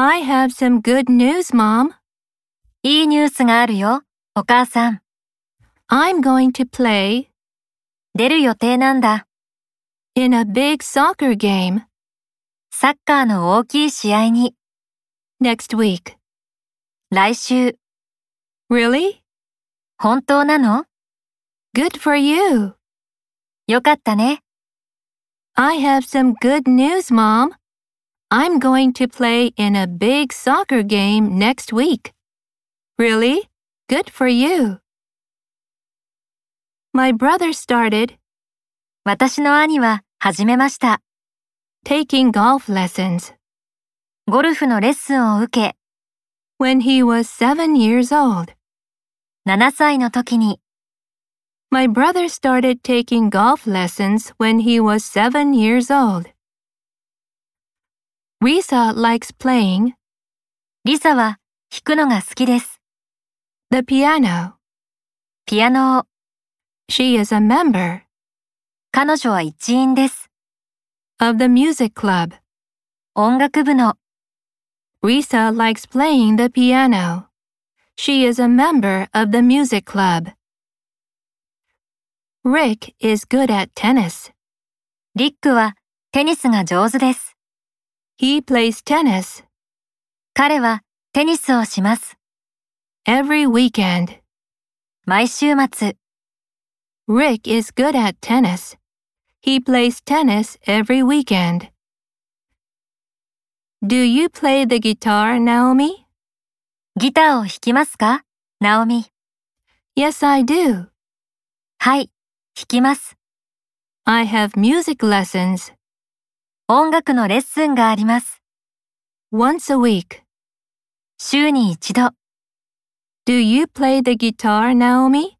I have some good news, Mom. いいニュースがあるよ、お母さん。I'm going to play 出る予定なんだ。in a big soccer game サッカーの大きい試合に、next week. 来週。Really? 本当なの Good for you. よかったね。I have some good news, Mom. I'm going to play in a big soccer game next week. Really? Good for you. My brother started 私の兄は始めました。 taking golf lessons ゴルフのレッスンを受け、 when he was seven years old. 7歳の時に、 My brother started taking golf lessons when he was seven years old. Risa likes playing. リサは弾くのが好きです。The piano. ピアノを。She is a member. 彼女は一員です。Of the music club. 音楽部の。Risa likes playing the piano. She is a member of the music club. Rick is good at tennis. リックはテニスが上手です。He plays tennis 彼はテニスをします。 every weekend. 毎週末、 Rick is good at tennis. He plays tennis every weekend. Do you play the guitar, Naomi? ギターを弾きますかナオミ。 Yes, I do. はい、弾きます。 I have music lessons 音楽のレッスンがあります。 once a week. 週に一度。 Do you play the guitar, Naomi?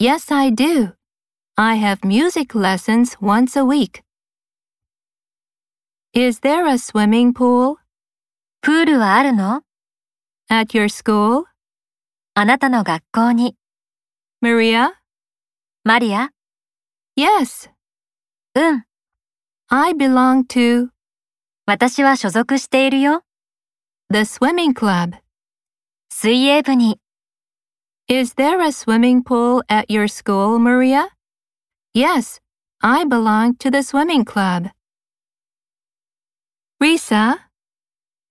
Yes, I do. I have music lessons once a week. Is there a swimming pool プールはあるの at your school? あなたの学校に。 Maria? マリア Yes. うん。 I belong to 私は所属しているよ。 the swimming club. 水泳部に。 Is there a swimming pool at your school, Maria? Yes, I belong to the swimming club. Risa,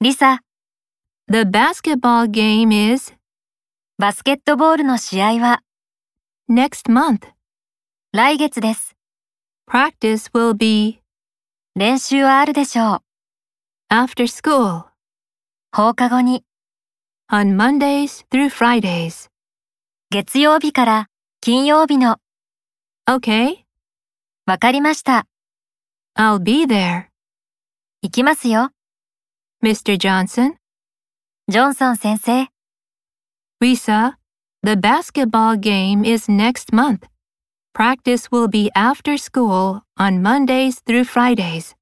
リサ、 the basketball game is バスケットボールの試合は next month. 来月です。 Practice will be 練習はあるでしょう。after school 放課後に、on Mondays through Fridays. 月曜日から金曜日の、Okay, わかりました。I'll be there. 行きますよ。Mr. Johnson, ジョンソン先生、Risa, the basketball game is next month. Practice will be after school on Mondays through Fridays.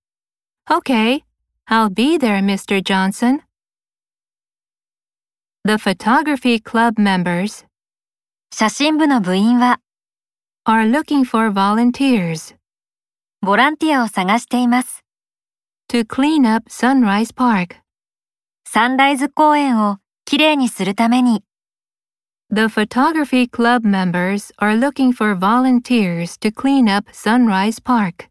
Okay, I'll be there, Mr. Johnson. The photography club members 写真部の部員は are looking for volunteers ボランティアを探しています。 to clean up Sunrise Park. サンライズ公園をきれいにするために、 the photography club members are looking for volunteers to clean up Sunrise Park.